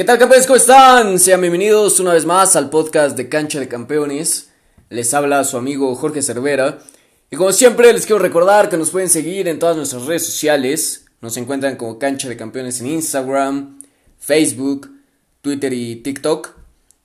¿Qué tal campeones? ¿Cómo están? Sean bienvenidos una vez más al podcast de Cancha de Campeones. Les habla su amigo Jorge Cervera. Y como siempre les quiero recordar que nos pueden seguir en todas nuestras redes sociales. Nos encuentran como Cancha de Campeones en Instagram, Facebook, Twitter y TikTok.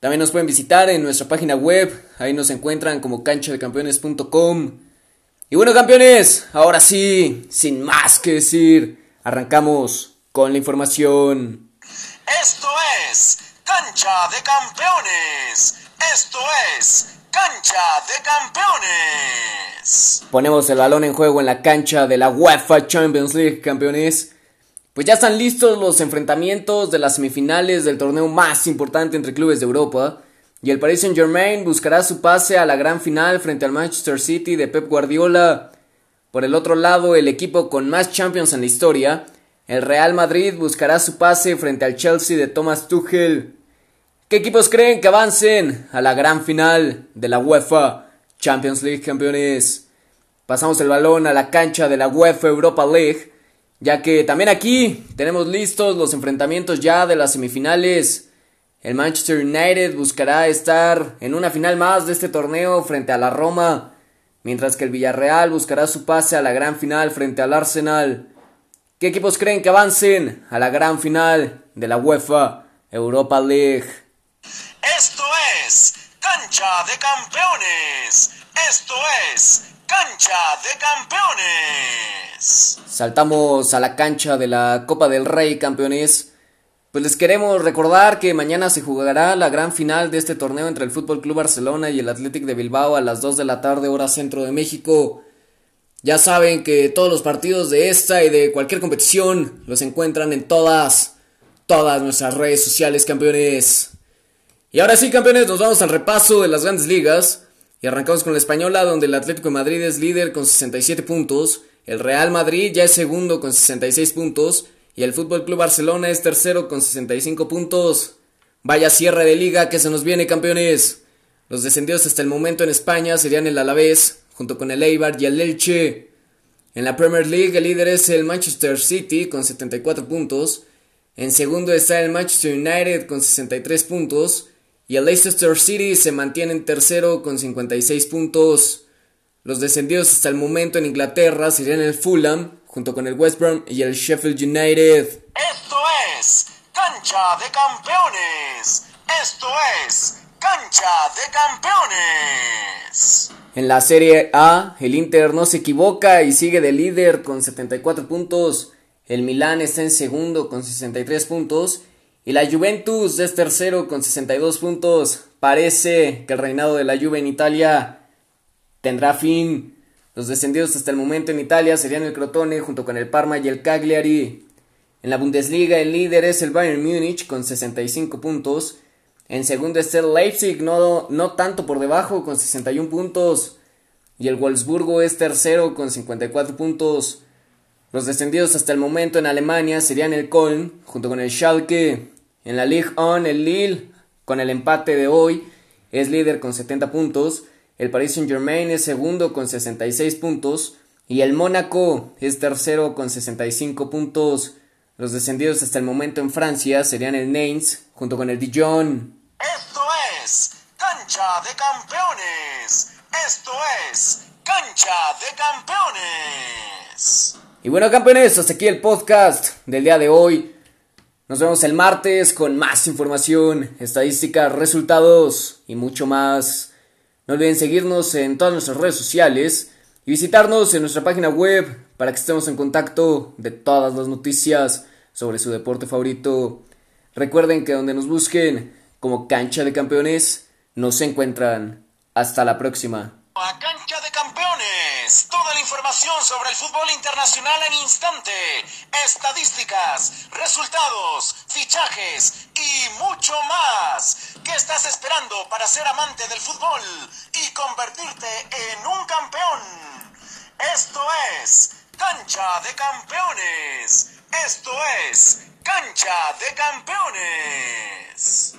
También nos pueden visitar en nuestra página web. Ahí nos encuentran como canchadecampeones.com. Y bueno campeones, ahora sí, sin más que decir, arrancamos con la información. Esto es Cancha de Campeones. Esto es Cancha de Campeones. Ponemos el balón en juego en la cancha de la UEFA Champions League, campeones. Pues ya están listos los enfrentamientos de las semifinales del torneo más importante entre clubes de Europa. Y el Paris Saint Germain buscará su pase a la gran final frente al Manchester City de Pep Guardiola. Por el otro lado, el equipo con más Champions en la historia, el Real Madrid buscará su pase frente al Chelsea de Thomas Tuchel. ¿Qué equipos creen que avancen a la gran final de la UEFA Champions League campeones? Pasamos el balón a la cancha de la UEFA Europa League, ya que también aquí tenemos listos los enfrentamientos ya de las semifinales. El Manchester United buscará estar en una final más de este torneo frente a la Roma, mientras que el Villarreal buscará su pase a la gran final frente al Arsenal. ¿Qué equipos creen que avancen a la gran final de la UEFA Europa League? Esto es Cancha de Campeones. Esto es Cancha de Campeones. Saltamos a la cancha de la Copa del Rey, campeones. Pues les queremos recordar que mañana se jugará la gran final de este torneo entre el Fútbol Club Barcelona y el Athletic de Bilbao a las 2 de la tarde, hora centro de México. Ya saben que todos los partidos de esta y de cualquier competición los encuentran en todas, todas nuestras redes sociales, campeones. Y ahora sí, campeones, nos vamos al repaso de las grandes ligas. Y arrancamos con la española, donde el Atlético de Madrid es líder con 67 puntos, el Real Madrid ya es segundo con 66 puntos, y el Fútbol Club Barcelona es tercero con 65 puntos. Vaya cierre de liga que se nos viene, campeones. Los descendidos hasta el momento en España serían el Alavés, junto con el Eibar y el Elche. En la Premier League el líder es el Manchester City con 74 puntos. En segundo está el Manchester United con 63 puntos. Y el Leicester City se mantiene en tercero con 56 puntos. Los descendidos hasta el momento en Inglaterra serían el Fulham, junto con el West Brom y el Sheffield United. Esto es Cancha de Campeones. Esto es Cancha de Campeones. En la Serie A, el Inter no se equivoca y sigue de líder con 74 puntos. El Milán está en segundo con 63 puntos. Y la Juventus es tercero con 62 puntos. Parece que el reinado de la Juve en Italia tendrá fin. Los descendidos hasta el momento en Italia serían el Crotone junto con el Parma y el Cagliari. En la Bundesliga el líder es el Bayern Múnich con 65 puntos. En segundo está el Leipzig, no, no tanto por debajo, con 61 puntos. Y el Wolfsburgo es tercero con 54 puntos. Los descendidos hasta el momento en Alemania serían el Köln, junto con el Schalke. En la Ligue 1, el Lille, con el empate de hoy, es líder con 70 puntos. El Paris Saint Germain es segundo con 66 puntos. Y el Mónaco es tercero con 65 puntos. Los descendidos hasta el momento en Francia serían el Nantes, junto con el Dijon. Esto es Cancha de Campeones. Esto es Cancha de Campeones. Y bueno, campeones, hasta aquí el podcast del día de hoy. Nos vemos el martes con más información, estadísticas, resultados y mucho más. No olviden seguirnos en todas nuestras redes sociales y visitarnos en nuestra página web para que estemos en contacto de todas las noticias sobre su deporte favorito. Recuerden que donde nos busquen como cancha de campeones, nos encuentran. Hasta la próxima. A Cancha de Campeones, toda la información sobre el fútbol internacional en instante, estadísticas, resultados, fichajes y mucho más. ¿Qué estás esperando? para ser amante del fútbol y convertirte en un campeón. Esto es Cancha de Campeones. Esto es Cancha de Campeones.